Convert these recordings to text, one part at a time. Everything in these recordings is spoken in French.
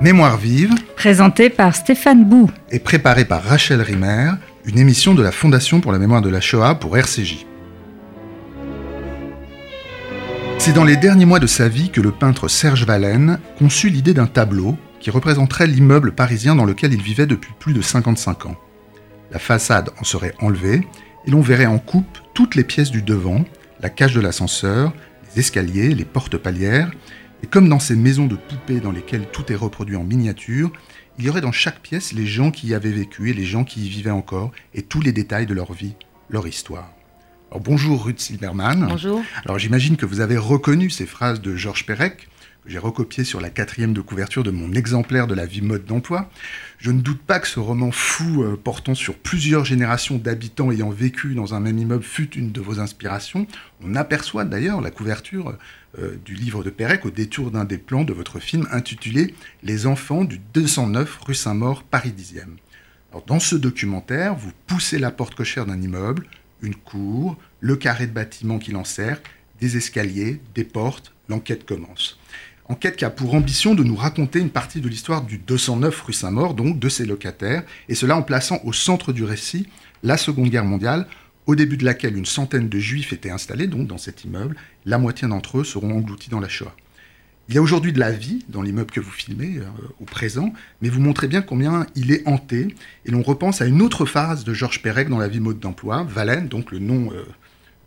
Mémoire vive, Présenté par Stéphane Bou. et préparée par Rachel Rimer, une émission de la Fondation pour la mémoire de la Shoah pour RCJ. C'est dans les derniers mois de sa vie que le peintre Serge Vallène conçut l'idée d'un tableau qui représenterait l'immeuble parisien dans lequel il vivait depuis plus de 55 ans. La façade en serait enlevée et l'on verrait en coupe toutes les pièces du devant, la cage de l'ascenseur, les escaliers, les portes palières, et comme dans ces maisons de poupées dans lesquelles tout est reproduit en miniature, il y aurait dans chaque pièce les gens qui y avaient vécu et les gens qui y vivaient encore, et tous les détails de leur vie, leur histoire. Alors bonjour Ruth Silberman. Bonjour. Alors j'imagine que vous avez reconnu ces phrases de Georges Perec, j'ai recopiées sur la quatrième de couverture de mon exemplaire de la vie mode d'emploi. Je ne doute pas que ce roman fou euh, portant sur plusieurs générations d'habitants ayant vécu dans un même immeuble fut une de vos inspirations. On aperçoit d'ailleurs la couverture euh, du livre de Perec au détour d'un des plans de votre film intitulé Les enfants du 209 rue Saint-Maur, Paris 10e. Alors, dans ce documentaire, vous poussez la porte cochère d'un immeuble, une cour, le carré de bâtiment qui l'encercle, des escaliers, des portes, l'enquête commence. Enquête qui a pour ambition de nous raconter une partie de l'histoire du 209 rue Saint-Maur, donc de ses locataires, et cela en plaçant au centre du récit la Seconde Guerre mondiale, au début de laquelle une centaine de juifs étaient installés donc dans cet immeuble, la moitié d'entre eux seront engloutis dans la Shoah. Il y a aujourd'hui de la vie dans l'immeuble que vous filmez euh, au présent, mais vous montrez bien combien il est hanté, et l'on repense à une autre phase de Georges Perec dans la vie mode d'emploi, Valène, donc le nom euh,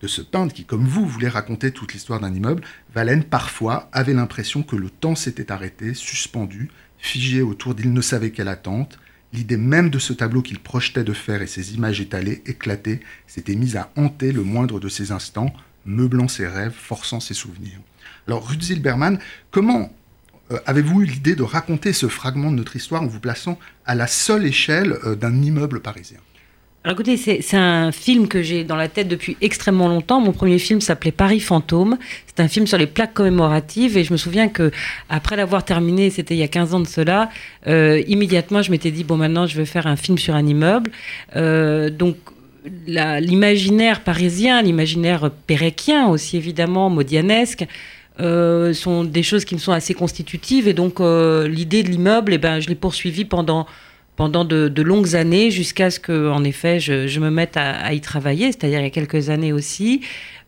de ce peintre qui, comme vous, voulait raconter toute l'histoire d'un immeuble, Valène, parfois, avait l'impression que le temps s'était arrêté, suspendu, figé autour d'il ne savait quelle attente. L'idée même de ce tableau qu'il projetait de faire et ses images étalées, éclatées, s'était mise à hanter le moindre de ses instants, meublant ses rêves, forçant ses souvenirs. Alors, Ruth Zilberman, comment euh, avez-vous eu l'idée de raconter ce fragment de notre histoire en vous plaçant à la seule échelle euh, d'un immeuble parisien? Alors écoutez, c'est un film que j'ai dans la tête depuis extrêmement longtemps. Mon premier film s'appelait Paris Fantôme. C'est un film sur les plaques commémoratives et je me souviens que après l'avoir terminé, c'était il y a 15 ans de cela, euh, immédiatement je m'étais dit bon maintenant je vais faire un film sur un immeuble. Euh, donc l'imaginaire parisien, l'imaginaire péréquien aussi évidemment, modianesque, euh, sont des choses qui me sont assez constitutives et donc l'idée de l'immeuble, eh ben, je l'ai poursuivi pendant pendant de, longues années jusqu'à ce que, en effet, je, me mette à, y travailler, c'est-à-dire il y a quelques années aussi.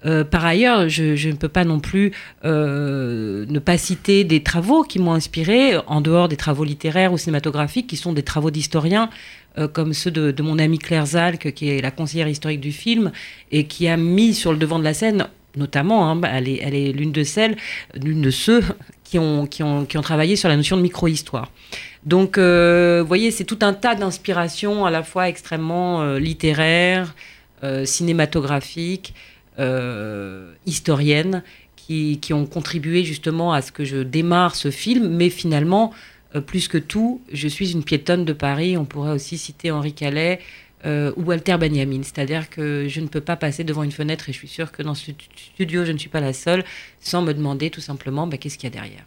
Euh, par ailleurs, je, ne peux pas non plus euh, ne pas citer des travaux qui m'ont inspiré, en dehors des travaux littéraires ou cinématographiques, qui sont des travaux d'historiens, euh, comme ceux de, mon amie Claire Zalk, qui est la conseillère historique du film, et qui a mis sur le devant de la scène, notamment, hein, elle est, l'une de celles, l'une de ceux qui, ont, qui ont travaillé sur la notion de micro-histoire. Donc, euh, vous voyez, c'est tout un tas d'inspirations à la fois extrêmement euh, littéraires, euh, cinématographiques, historiennes, qui, qui ont contribué justement à ce que je démarre ce film. Mais finalement, plus que tout, je suis une piétonne de Paris. On pourrait aussi citer Henri Calais euh, ou Walter Benjamin. C'est-à-dire que je ne peux pas passer devant une fenêtre, et je suis sûre que dans ce studio, je ne suis pas la seule, sans me demander tout simplement bah, qu'est-ce qu'il y a derrière.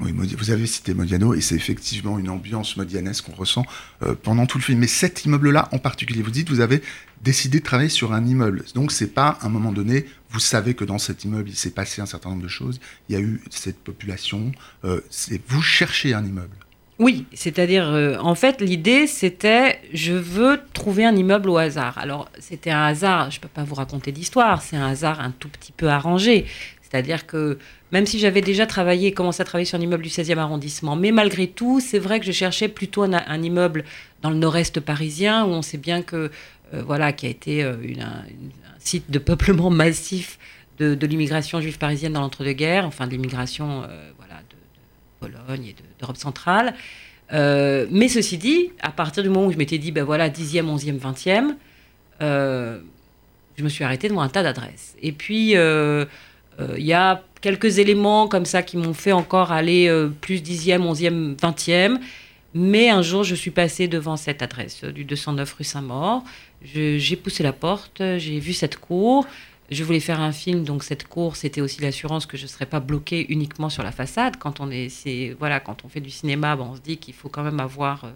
Modi- vous avez cité Modiano et c'est effectivement une ambiance modianesque qu'on ressent euh, pendant tout le film. Mais cet immeuble-là en particulier, vous dites, vous avez décidé de travailler sur un immeuble. Donc c'est pas à un moment donné, vous savez que dans cet immeuble il s'est passé un certain nombre de choses. Il y a eu cette population. euh, vous cherchez un immeuble. Oui, c'est-à-dire, euh, en fait, l'idée, c'était, je veux trouver un immeuble au hasard. Alors, c'était un hasard, je ne peux pas vous raconter d'histoire, c'est un hasard un tout petit peu arrangé. C'est-à-dire que, même si j'avais déjà travaillé, commencé à travailler sur un immeuble du 16e arrondissement, mais malgré tout, c'est vrai que je cherchais plutôt un, immeuble dans le nord-est parisien, où on sait bien que, euh, voilà, qui a été euh, un, site de peuplement massif de, l'immigration juive parisienne dans l'entre-deux-guerres, enfin de l'immigration, euh, Pologne et de- d'Europe centrale. Euh, mais ceci dit, à partir du moment où je m'étais dit, ben voilà, 10e, 11e, 20e, euh, je me suis arrêtée devant un tas d'adresses. Et puis, euh, euh, il y a quelques éléments comme ça qui m'ont fait encore aller plus 10e, 11e, 20e. Mais un jour, je suis passée devant cette adresse du 209 rue Saint-Maur. J'ai poussé la porte, j'ai vu cette cour. Je voulais faire un film, donc cette cour, c'était aussi l'assurance que je ne serais pas bloquée uniquement sur la façade. Quand on, est, c'est- voilà, quand on fait du cinéma, ben, on se dit qu'il faut quand même avoir euh,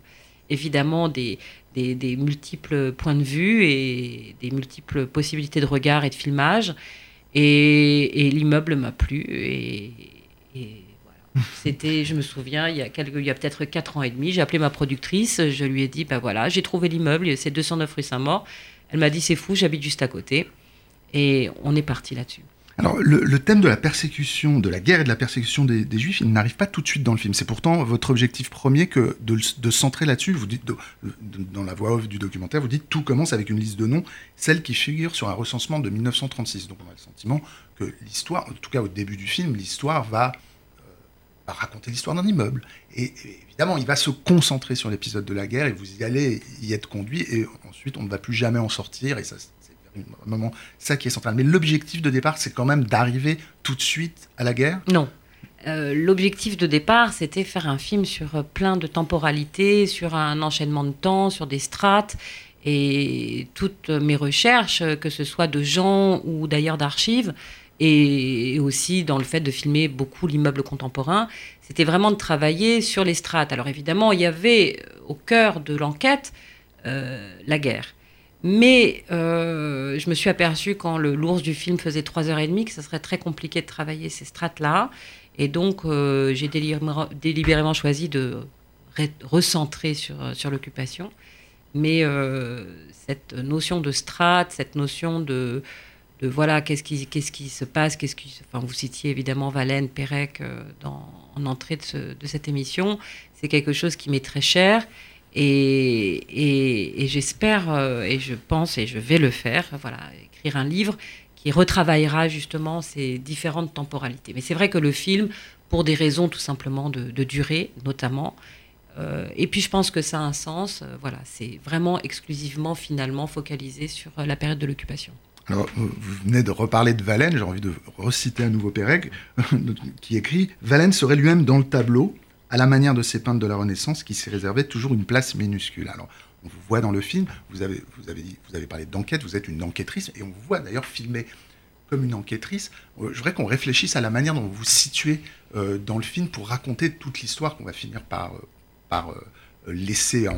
évidemment des, des, des multiples points de vue et des multiples possibilités de regard et de filmage. Et, et l'immeuble m'a plu. Et, et voilà. C'était, je me souviens, il y a, quelques, il y a peut-être 4 ans et demi, j'ai appelé ma productrice, je lui ai dit, ben voilà, j'ai trouvé l'immeuble, c'est 209 rue Saint-Maur. Elle m'a dit, c'est fou, j'habite juste à côté. Et on est parti là-dessus. Alors, le, thème de la persécution, de la guerre et de la persécution des, Juifs, il n'arrive pas tout de suite dans le film. C'est pourtant votre objectif premier que de, centrer là-dessus. Vous dites, dans la voix off du documentaire, vous dites tout commence avec une liste de noms, celle qui figure sur un recensement de 1936. Donc, on a le sentiment que l'histoire, en tout cas au début du film, l'histoire va, euh, raconter l'histoire d'un immeuble. Et, évidemment, il va se concentrer sur l'épisode de la guerre et vous y allez y être conduit. Et ensuite, on ne va plus jamais en sortir. Et ça, moment ça qui est central. Mais l'objectif de départ, c'est quand même d'arriver tout de suite à la guerre? Non. Euh, l'objectif de départ, c'était faire un film sur euh, plein de temporalités, sur un enchaînement de temps, sur des strates. Et toutes mes recherches, que ce soit de gens ou d'ailleurs d'archives, et aussi dans le fait de filmer beaucoup l'immeuble contemporain, c'était vraiment de travailler sur les strates. Alors évidemment, il y avait au cœur de l'enquête euh, la guerre. Mais euh, je me suis aperçue quand l'ours du film faisait 3h30 que ce serait très compliqué de travailler ces strates-là. Et donc, euh, j'ai délibérément choisi de recentrer sur, sur l'occupation. Mais euh, cette notion de strate, cette notion de, voilà, qu'est-ce qui, qu'est-ce qui se passe, qu'est-ce qui, enfin, vous citiez évidemment Valène, Pérec dans, en entrée de cette émission, c'est quelque chose qui m'est très cher. Et, j'espère, euh, et je pense, et je vais le faire, voilà, écrire un livre qui retravaillera justement ces différentes temporalités. Mais c'est vrai que le film, pour des raisons tout simplement de, durée, notamment, euh, et puis je pense que ça a un sens, euh, voilà, c'est vraiment exclusivement finalement focalisé sur la période de l'occupation. Alors, vous venez de reparler de Valène, j'ai envie de reciter un nouveau Pérec, qui écrit Valène serait lui-même dans le tableau, à la manière de ces peintres de la Renaissance qui s'est réservé toujours une place minuscule. Alors, on vous voit dans le film, vous avez, vous avez, vous avez parlé d'enquête, vous êtes une enquêtrice, et on vous voit d'ailleurs filmer comme une enquêtrice. Euh, je voudrais qu'on réfléchisse à la manière dont vous vous situez euh, dans le film pour raconter toute l'histoire qu'on va finir par, euh, par laisser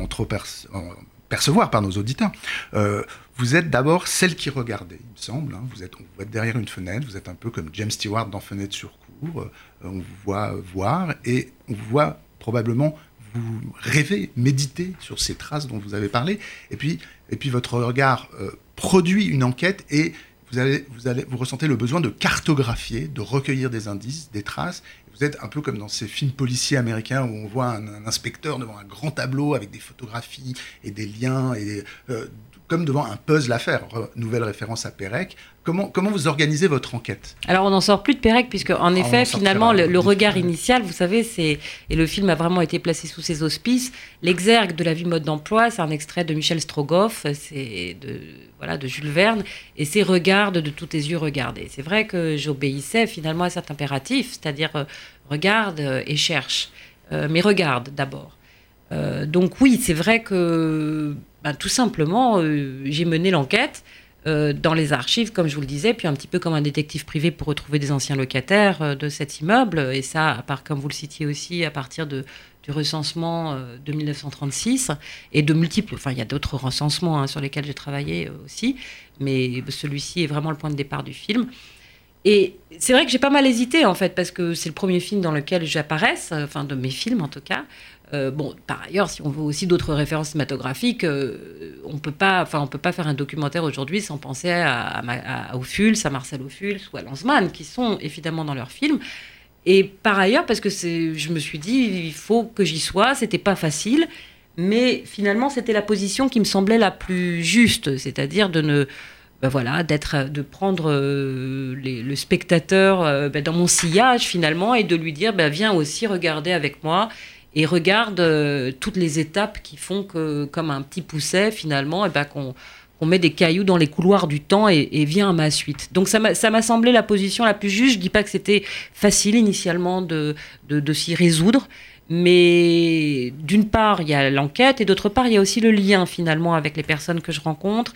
percevoir par nos auditeurs. vous êtes d'abord celle qui regardait, il me semble. Hein. vous, êtes, vous derrière une fenêtre, vous êtes un peu comme James Stewart dans Fenêtre sur cour. on vous voit voir et on vous voit probablement vous rêver, méditer sur ces traces dont vous avez parlé, et puis, votre regard euh, produit une enquête et vous ressentez le besoin de cartographier, de recueillir des indices, des traces. Vous êtes un peu comme dans ces films policiers américains où on voit un, inspecteur devant un grand tableau avec des photographies et des liens et euh, comme devant un puzzle à faire. Nouvelle référence à Pérec. Comment, comment vous organisez votre enquête? Alors, on n'en sort plus de Pérec, puisque, en ah, effet, finalement, le, regard initial, vous savez, c'est. Et le film a vraiment été placé sous ses auspices. L'exergue de la vie mode d'emploi, c'est un extrait de Michel Strogoff, c'est de, voilà, de Jules Verne, et c'est regarde de tous tes yeux regardés. C'est vrai que j'obéissais finalement à cet impératif, c'est-à-dire euh, regarde et cherche. Euh, mais regarde d'abord. Euh, donc, oui, c'est vrai que bah, tout simplement, euh, j'ai mené l'enquête euh, dans les archives, comme je vous le disais, puis un petit peu comme un détective privé pour retrouver des anciens locataires euh, de cet immeuble. Et ça, à part, comme vous le citiez aussi, à partir de, du recensement de 1936 et de multiples. Enfin, il y a d'autres recensements hein, sur lesquels j'ai travaillé aussi, mais celui-ci est vraiment le point de départ du film. Et c'est vrai que j'ai pas mal hésité en fait, parce que c'est le premier film dans lequel j'apparaisse, enfin de mes films en tout cas. Euh, bon, par ailleurs, si on veut aussi d'autres références cinématographiques, euh, on peut pas, enfin, on peut pas faire un documentaire aujourd'hui sans penser à, à, à à Marcel Ophuls ou à Lanzmann, qui sont évidemment dans leurs films. Et par ailleurs, parce que je me suis dit, il faut que j'y sois. C'était pas facile, mais finalement, c'était la position qui me semblait la plus juste, c'est-à-dire de ne ben voilà, d'être, de prendre euh, le spectateur ben dans mon sillage finalement et de lui dire ben viens aussi regarder avec moi et regarde euh, toutes les étapes qui font que, comme un petit pousset, finalement, et eh ben, qu'on met des cailloux dans les couloirs du temps et, vient à ma suite. Donc ça m'a semblé la position la plus juste. Je dis pas que c'était facile initialement de, de, s'y résoudre, mais d'une part, il y a l'enquête et d'autre part, il y a aussi le lien finalement avec les personnes que je rencontre.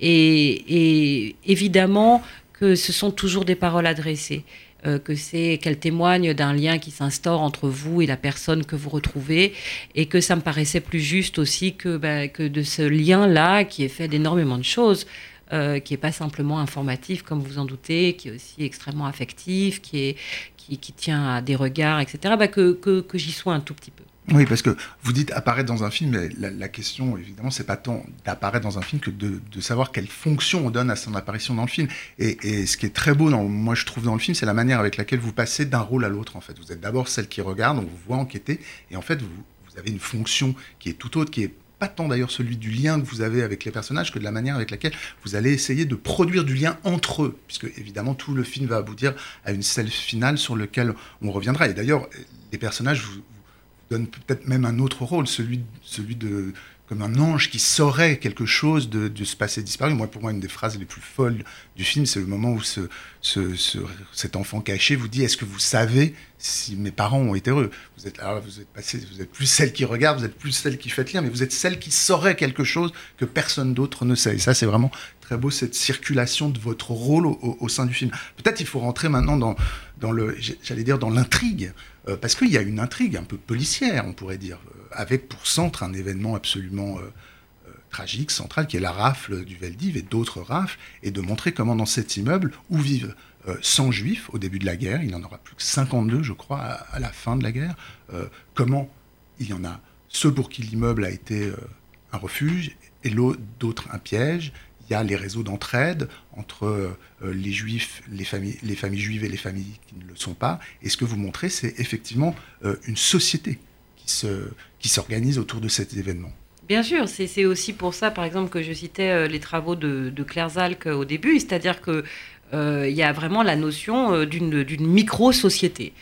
Et, et évidemment que ce sont toujours des paroles adressées. Euh, que c'est qu'elle témoigne d'un lien qui s'instaure entre vous et la personne que vous retrouvez, et que ça me paraissait plus juste aussi que, bah, que de ce lien-là qui est fait d'énormément de choses. euh, qui n'est pas simplement informatif, comme vous en doutez, qui est aussi extrêmement affectif, qui, est, qui, qui tient à des regards, etc., bah, que, que, que j'y sois un tout petit peu. Oui, parce que vous dites apparaître dans un film, la, la question, évidemment, c'est pas tant d'apparaître dans un film que de, savoir quelle fonction on donne à son apparition dans le film. Et, ce qui est très beau, moi je trouve, dans le film, c'est la manière avec laquelle vous passez d'un rôle à l'autre, en fait. Vous êtes d'abord celle qui regarde, on vous voit enquêter, et en fait, vous, vous avez une fonction qui est tout autre, qui est pas tant d'ailleurs celui du lien que vous avez avec les personnages que de la manière avec laquelle vous allez essayer de produire du lien entre eux, puisque évidemment tout le film va aboutir à une scène finale sur laquelle on reviendra. Et d'ailleurs, les personnages vous, donne peut-être même un autre rôle, celui, celui de comme un ange qui saurait quelque chose de, de ce passé disparu. Moi, pour moi, une des phrases les plus folles du film, c'est le moment où ce, ce, ce, cet enfant caché vous dit Est-ce que vous savez si mes parents ont été heureux? Vous êtes là, vous êtes passé, vous êtes plus celle qui regarde, vous êtes plus celle qui fait lien, mais vous êtes celle qui saurait quelque chose que personne d'autre ne sait. Et ça, c'est vraiment très beau cette circulation de votre rôle au, sein du film. Peut-être il faut rentrer maintenant dans le, j'allais dire, dans l'intrigue, euh, parce qu'il y a une intrigue un peu policière, on pourrait dire, euh, avec pour centre un événement absolument euh, tragique, central, qui est la rafle du Veldiv et d'autres rafles, et de montrer comment dans cet immeuble, où vivent 100 juifs au début de la guerre, il n'y en aura plus que 52, je crois, à, la fin de la guerre, comment il y en a ceux pour qui l'immeuble a été un refuge, et d'autres un piège, il y a les réseaux d'entraide entre euh, les juifs, les familles, les familles juives et les familles qui ne le sont pas. Et ce que vous montrez, c'est effectivement euh, une société qui, qui s'organise autour de cet événement. Bien sûr, c'est, aussi pour ça, par exemple, que je citais euh, les travaux de, Claire Zalk au début, c'est-à-dire qu'il y a vraiment la notion d'une micro-société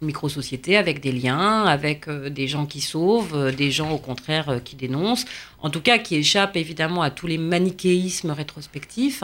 micro-société avec des liens, avec euh, des gens qui sauvent, euh, des gens au contraire euh, qui dénoncent, en tout cas qui échappent évidemment à tous les manichéismes rétrospectifs.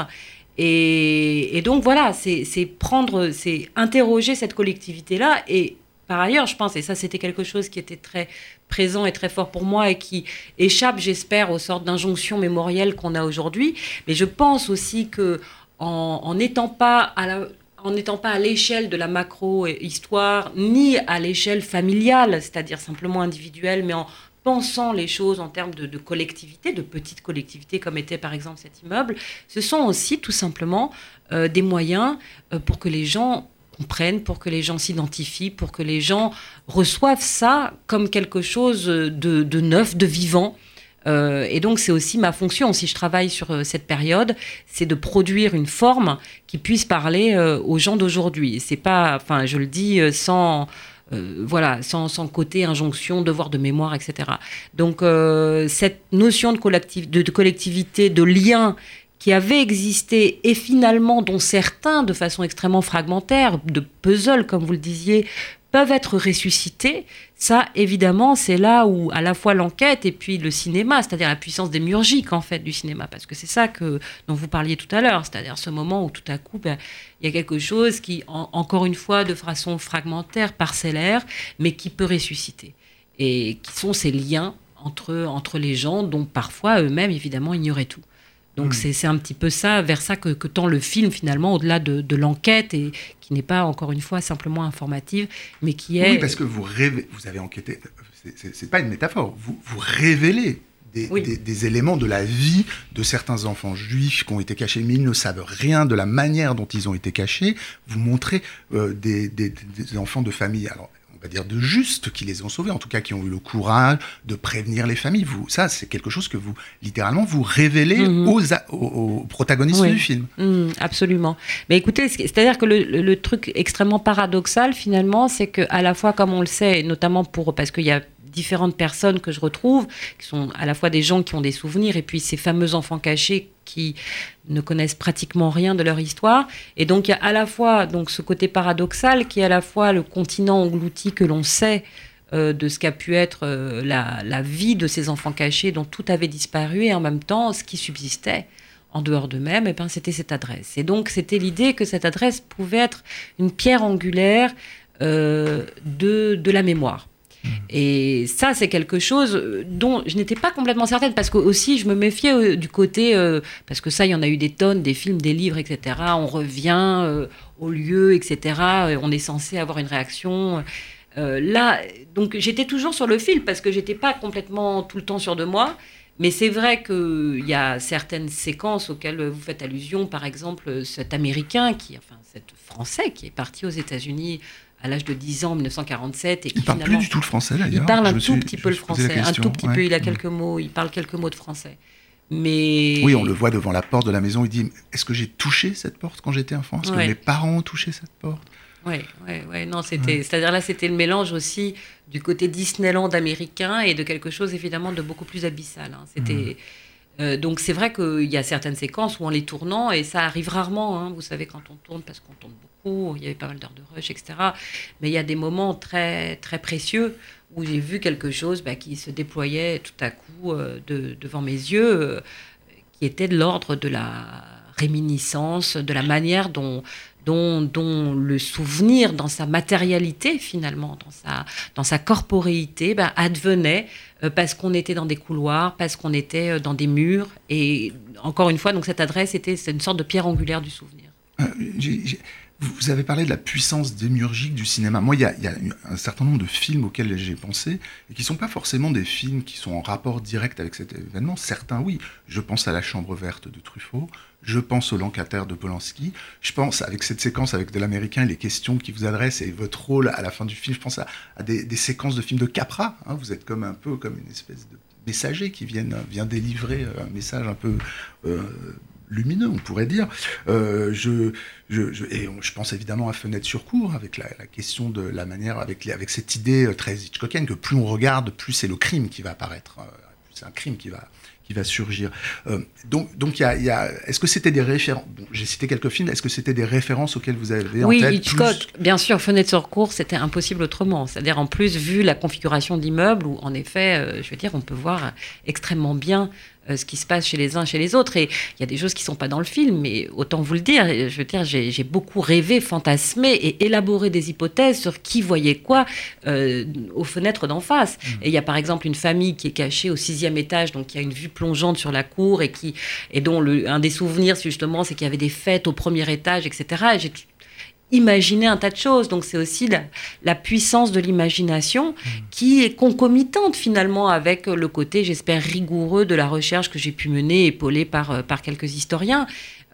Et, donc voilà, c'est prendre, c'est interroger cette collectivité-là. Et par ailleurs, je pense, et ça c'était quelque chose qui était très présent et très fort pour moi et qui échappe, j'espère, aux sortes d'injonctions mémorielles qu'on a aujourd'hui, mais je pense aussi que en n'étant pas à la, en n'étant pas à l'échelle de la macro-histoire, ni à l'échelle familiale, c'est-à-dire simplement individuelle, mais en pensant les choses en termes de, de, collectivité, de petites collectivités comme était par exemple cet immeuble, ce sont aussi tout simplement euh, des moyens euh, pour que les gens comprennent, pour que les gens s'identifient, pour que les gens reçoivent ça comme quelque chose de, de neuf, de vivant, euh, et donc, c'est aussi ma fonction, si je travaille sur euh, cette période, c'est de produire une forme qui puisse parler euh, aux gens d'aujourd'hui. C'est pas, enfin, je le dis sans, voilà, sans, sans, côté injonction, devoir de mémoire, etc. Donc, cette notion de, collectif, de, de, collectivité, de lien qui avait existé et finalement dont certains, de façon extrêmement fragmentaire, de puzzle, comme vous le disiez, peuvent être ressuscités, ça, évidemment, c'est là où à la fois l'enquête et puis le cinéma, c'est-à-dire la puissance démiurgique, en fait, du cinéma, parce que c'est ça que, dont vous parliez tout à l'heure, c'est-à-dire ce moment où tout à coup, ben, il y a quelque chose qui, en, encore une fois, de façon fragmentaire, parcellaire, mais qui peut ressusciter. Et qui sont ces liens entre, entre les gens dont parfois eux-mêmes, évidemment, ignoraient tout. Donc mmh. c'est un petit peu ça, vers ça que, que tend le film finalement, au-delà de, de l'enquête et qui n'est pas encore une fois simplement informative, mais qui est. Oui, parce que vous rêvez, vous avez enquêté. C'est pas une métaphore. Vous, vous révélez des, oui. des, des, éléments de la vie de certains enfants juifs qui ont été cachés, mais ils ne savent rien de la manière dont ils ont été cachés. Vous montrez euh, des, des, enfants de famille. Alors, va dire de juste qui les ont sauvés, en tout cas qui ont eu le courage de prévenir les familles. Vous, ça, c'est quelque chose que vous, littéralement, vous révélez mmh. aux, aux, aux, protagonistes oui. du film. Mmh, absolument. Mais écoutez, c'est-à-dire que le, le, le, truc extrêmement paradoxal, finalement, c'est que à la fois, comme on le sait, notamment pour parce qu'il y a différentes personnes que je retrouve, qui sont à la fois des gens qui ont des souvenirs et puis ces fameux enfants cachés qui ne connaissent pratiquement rien de leur histoire. Et donc il y a à la fois donc ce côté paradoxal qui est à la fois le continent englouti que l'on sait euh, de ce qu'a pu être euh, la, vie de ces enfants cachés dont tout avait disparu et en même temps ce qui subsistait en dehors d'eux-mêmes, et eh ben c'était cette adresse. Et donc c'était l'idée que cette adresse pouvait être une pierre angulaire euh, de, de la mémoire. Et ça, c'est quelque chose dont je n'étais pas complètement certaine, parce que aussi je me méfiais euh, du côté, euh, parce que ça, il y en a eu des tonnes, des films, des livres, etc. On revient euh, au lieu, etc. On est censé avoir une réaction. Euh, là, donc j'étais toujours sur le fil, parce que j'étais pas complètement tout le temps sûr de moi. Mais c'est vrai qu'il y a certaines séquences auxquelles vous faites allusion, par exemple cet Américain, qui, enfin cet Français qui est parti aux États-Unis à l'âge de 10 ans en 1947. Et qui il parle plus du tout le français d'ailleurs. Il parle un tout petit peu le français, un tout petit peu, il a quelques mots, il parle quelques mots de français. Mais... Oui, on le voit devant la porte de la maison, il dit Est-ce que j'ai touché cette porte quand j'étais enfant? Est-ce que mes parents ont touché cette porte? Oui, ouais, ouais, non, c'était, c'est-à-dire là, c'était le mélange aussi du côté Disneyland américain et de quelque chose évidemment de beaucoup plus abyssal. Hein. C'était, euh, donc c'est vrai qu'il y a certaines séquences où en les tournant, et ça arrive rarement, hein, vous savez, quand on tourne, parce qu'on tourne beaucoup, il y avait pas mal d'heures de rush, etc. Mais il y a des moments très, très précieux où j'ai vu quelque chose bah, qui se déployait tout à coup euh, devant mes yeux, euh, qui était de l'ordre de la réminiscence, de la manière dont, le souvenir dans sa matérialité finalement, dans sa, dans corporéité, ben, advenait euh, parce qu'on était dans des couloirs, parce qu'on était dans des murs. Et encore une fois, donc cette adresse était une sorte de pierre angulaire du souvenir. Vous avez parlé de la puissance démiurgique du cinéma. Moi, il y, a, un certain nombre de films auxquels j'ai pensé et qui ne sont pas forcément des films qui sont en rapport direct avec cet événement. Certains, oui. Je pense à La Chambre verte de Truffaut. Je pense au Lancaster de Polanski. Je pense, avec cette séquence avec de l'américain, les questions qu'il vous adresse et votre rôle à la fin du film, je pense à, des, séquences de films de Capra. Hein. Vous êtes comme un peu comme une espèce de messager qui vient, vient délivrer un message un peu euh, lumineux, on pourrait dire. Euh, je, je, et je pense évidemment à Fenêtre sur cour, avec la, question de la manière, avec, avec cette idée euh, très Hitchcockienne que plus on regarde, plus c'est le crime qui va apparaître. Euh, c'est un crime qui va, qui va surgir. donc, donc y y a, est-ce que c'était des références J'ai cité quelques films. Est-ce que c'était des références auxquelles vous avez oui, en tête Hitchcock, bien sûr. Fenêtre sur cour, c'était impossible autrement. C'est-à-dire en plus vu la configuration de l'immeuble, où en effet, je veux dire, on peut voir extrêmement bien euh, ce qui se passe chez les uns, chez les autres. Et il y a des choses qui ne sont pas dans le film, mais autant vous le dire, je veux dire, j'ai beaucoup rêvé, fantasmé et élaboré des hypothèses sur qui voyait quoi euh, aux fenêtres d'en face. Mmh. Et il y a par exemple une famille qui est cachée au sixième étage, donc qui a une vue plongeante sur la cour et, qui, et dont le, un des souvenirs, justement, c'est qu'il y avait des fêtes au premier étage, etc. Et j'ai imaginer un tas de choses. Donc c'est aussi la, puissance de l'imagination qui est concomitante finalement avec le côté, j'espère, rigoureux de la recherche que j'ai pu mener, épaulée par, euh, par quelques historiens.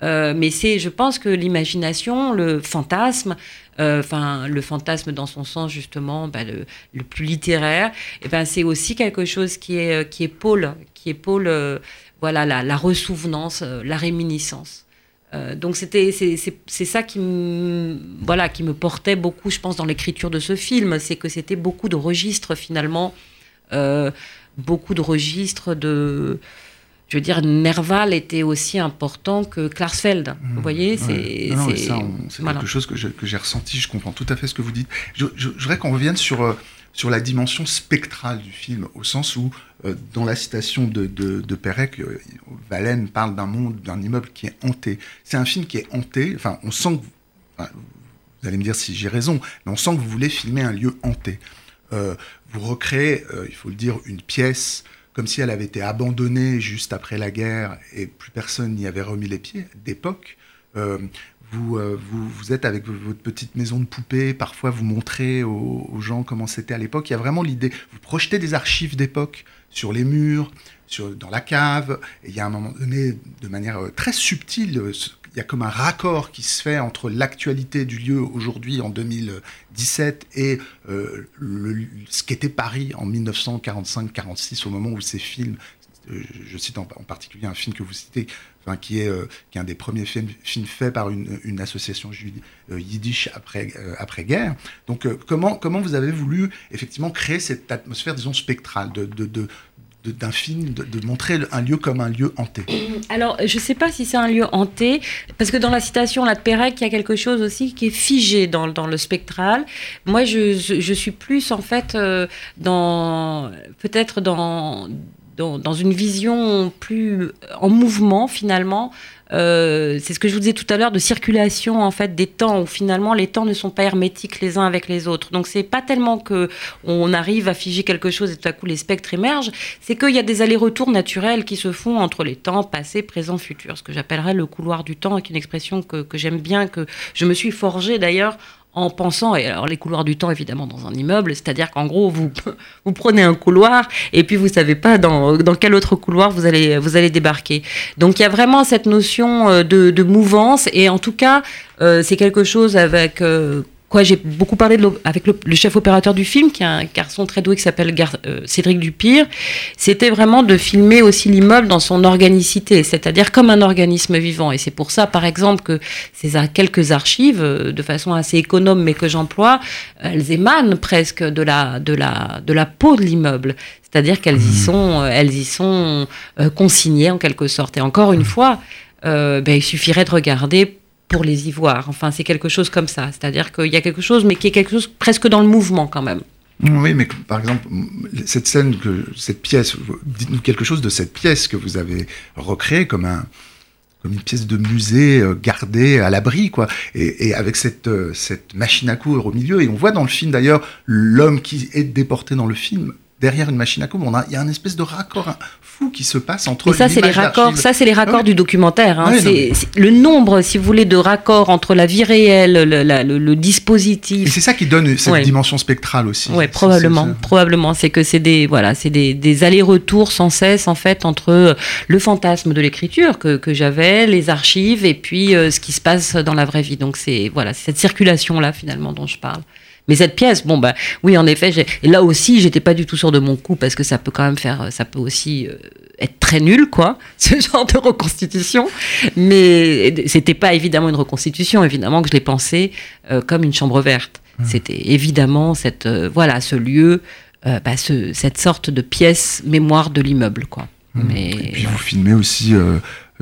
Euh, mais c'est, je pense que l'imagination, le fantasme, euh, enfin le fantasme dans son sens justement bah, le, plus littéraire, et eh ben c'est aussi quelque chose qui est qui épaule, qui épaule, voilà la, la ressouvenance, la réminiscence. Euh, donc c'était c'est ça qui me voilà qui me portait beaucoup je pense dans l'écriture de ce film. C'est que c'était beaucoup de registres finalement. Euh, beaucoup de registres de je veux dire Nerval était aussi important que Klarsfeld. Vous mmh. voyez c'est c'est quelque chose que j'ai ressenti je comprends tout à fait ce que vous dites. Je, je, je voudrais qu'on revienne sur euh, sur la dimension spectrale du film, au sens où, dans la citation de, de, Pérec, euh, Valène parle d'un monde, d'un immeuble qui est hanté. C'est un film qui est hanté, enfin, on sent que, vous allez me dire si j'ai raison, mais on sent que vous voulez filmer un lieu hanté. Euh, vous recréez, il faut le dire, une pièce comme si elle avait été abandonnée juste après la guerre et plus personne n'y avait remis les pieds, d'époque. Euh, vous, vous, êtes avec votre petite maison de poupée, parfois vous montrez aux, gens comment c'était à l'époque. Il y a vraiment l'idée, vous projetez des archives d'époque sur les murs, dans la cave, et il y a un moment donné, de manière euh, très subtile, euh, il y a comme un raccord qui se fait entre l'actualité du lieu aujourd'hui en 2017 et ce qu'était Paris en 1945-46 au moment où ces films, je cite en, particulier un film que vous citez, qui, est, euh, qui est un des premiers films, faits par une, une association euh, yiddish après, euh, après guerre. Donc comment, comment vous avez voulu effectivement créer cette atmosphère, disons, spectrale de, de, d'un film, de, montrer un lieu comme un lieu hanté? Alors, je ne sais pas si c'est un lieu hanté, parce que dans la citation là, de Pérec, il y a quelque chose aussi qui est figé dans, dans le spectral. Moi, je, je, suis plus, en fait, dans peut-être dans, dans, une vision plus en mouvement finalement. Euh, c'est ce que je vous disais tout à l'heure de circulation en fait des temps où finalement les temps ne sont pas hermétiques les uns avec les autres. Donc c'est pas tellement que on arrive à figer quelque chose et tout à coup les spectres émergent, c'est qu'il y a des allers-retours naturels qui se font entre les temps passé, présent, futur. Ce que j'appellerais le couloir du temps, est une expression que, que j'aime bien, que je me suis forgée d'ailleurs en pensant, et alors les couloirs du temps évidemment dans un immeuble, c'est-à-dire qu'en gros vous, vous prenez un couloir et puis vous savez pas dans, dans quel autre couloir vous allez, vous allez débarquer. Donc il y a vraiment cette notion euh, de, de mouvance et en tout cas euh, c'est quelque chose avec... Euh, quoi, j'ai beaucoup parlé de avec le, chef opérateur du film, qui est un garçon très doué qui s'appelle euh, Cédric Dupire. C'était vraiment de filmer aussi l'immeuble dans son organicité, c'est-à-dire comme un organisme vivant. Et c'est pour ça, par exemple, que ces quelques archives, euh, de façon assez économe mais que j'emploie, elles émanent presque de la, de la, de la peau de l'immeuble. C'est-à-dire qu'elles y mmh. sont, euh, elles y sont consignées en quelque sorte. Et encore une fois, ben, il suffirait de regarder pour les y voir. Enfin, c'est quelque chose comme ça. C'est-à-dire qu'il y a quelque chose, mais qui est quelque chose presque dans le mouvement quand même. Oui, mais par exemple, cette scène, que, cette pièce, dites-nous quelque chose de cette pièce que vous avez recréée comme une pièce de musée euh, gardée à l'abri, quoi. Et, avec cette, euh, cette machine à coudre au milieu. Et on voit dans le film d'ailleurs l'homme qui est déporté dans le film derrière une machine à coudre, il y a un espèce de raccord fou qui se passe entre. Et ça, c'est les raccords. Ça, c'est les raccords du documentaire. Hein. c'est, le nombre, si vous voulez, de raccords entre la vie réelle, le, dispositif. Et c'est ça qui donne cette dimension spectrale aussi. Oui, probablement. Probablement, c'est que c'est des voilà, c'est des, allers-retours sans cesse en fait entre le fantasme de l'écriture que, j'avais, les archives et puis euh, ce qui se passe dans la vraie vie. Donc c'est voilà, cette circulation là finalement dont je parle. Mais cette pièce, bon, bah, oui, en effet, et là aussi, j'étais pas du tout sûr de mon coup parce que ça peut quand même faire, ça peut aussi euh, être très nul, quoi, ce genre de reconstitution. Mais c'était pas évidemment une reconstitution, évidemment que je l'ai pensé euh, comme une chambre verte. Mmh. C'était évidemment cette, euh, voilà, ce lieu, bah, ce, cette sorte de pièce mémoire de l'immeuble, quoi. Mmh. Mais, et puis vous filmez aussi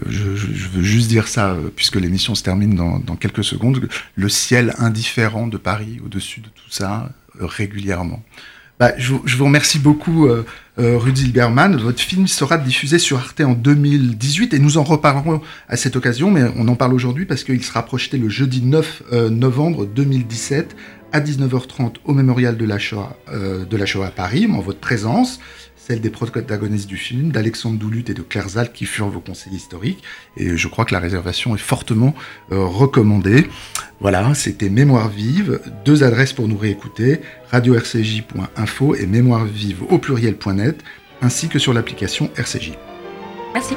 je, veux juste dire ça, euh, puisque l'émission se termine dans, quelques secondes, le ciel indifférent de Paris au-dessus de tout ça, euh, régulièrement. Bah, je, vous remercie beaucoup, euh, Rudy Berman. Votre film sera diffusé sur Arte en 2018 et nous en reparlerons à cette occasion, mais on en parle aujourd'hui parce qu'il sera projeté le jeudi 9 novembre 2017 à 19h30 au Mémorial de la Shoah, de la Shoah à Paris, en votre présence celle des protagonistes du film, d'Alexandre Doulut et de Claire Zal, qui furent vos conseils historiques. Et je crois que la réservation est fortement euh, recommandée. Voilà, c'était Mémoire vive, deux adresses pour nous réécouter, radio-rcj.info et mémoirevive au pluriel.net, ainsi que sur l'application RCJ. Merci.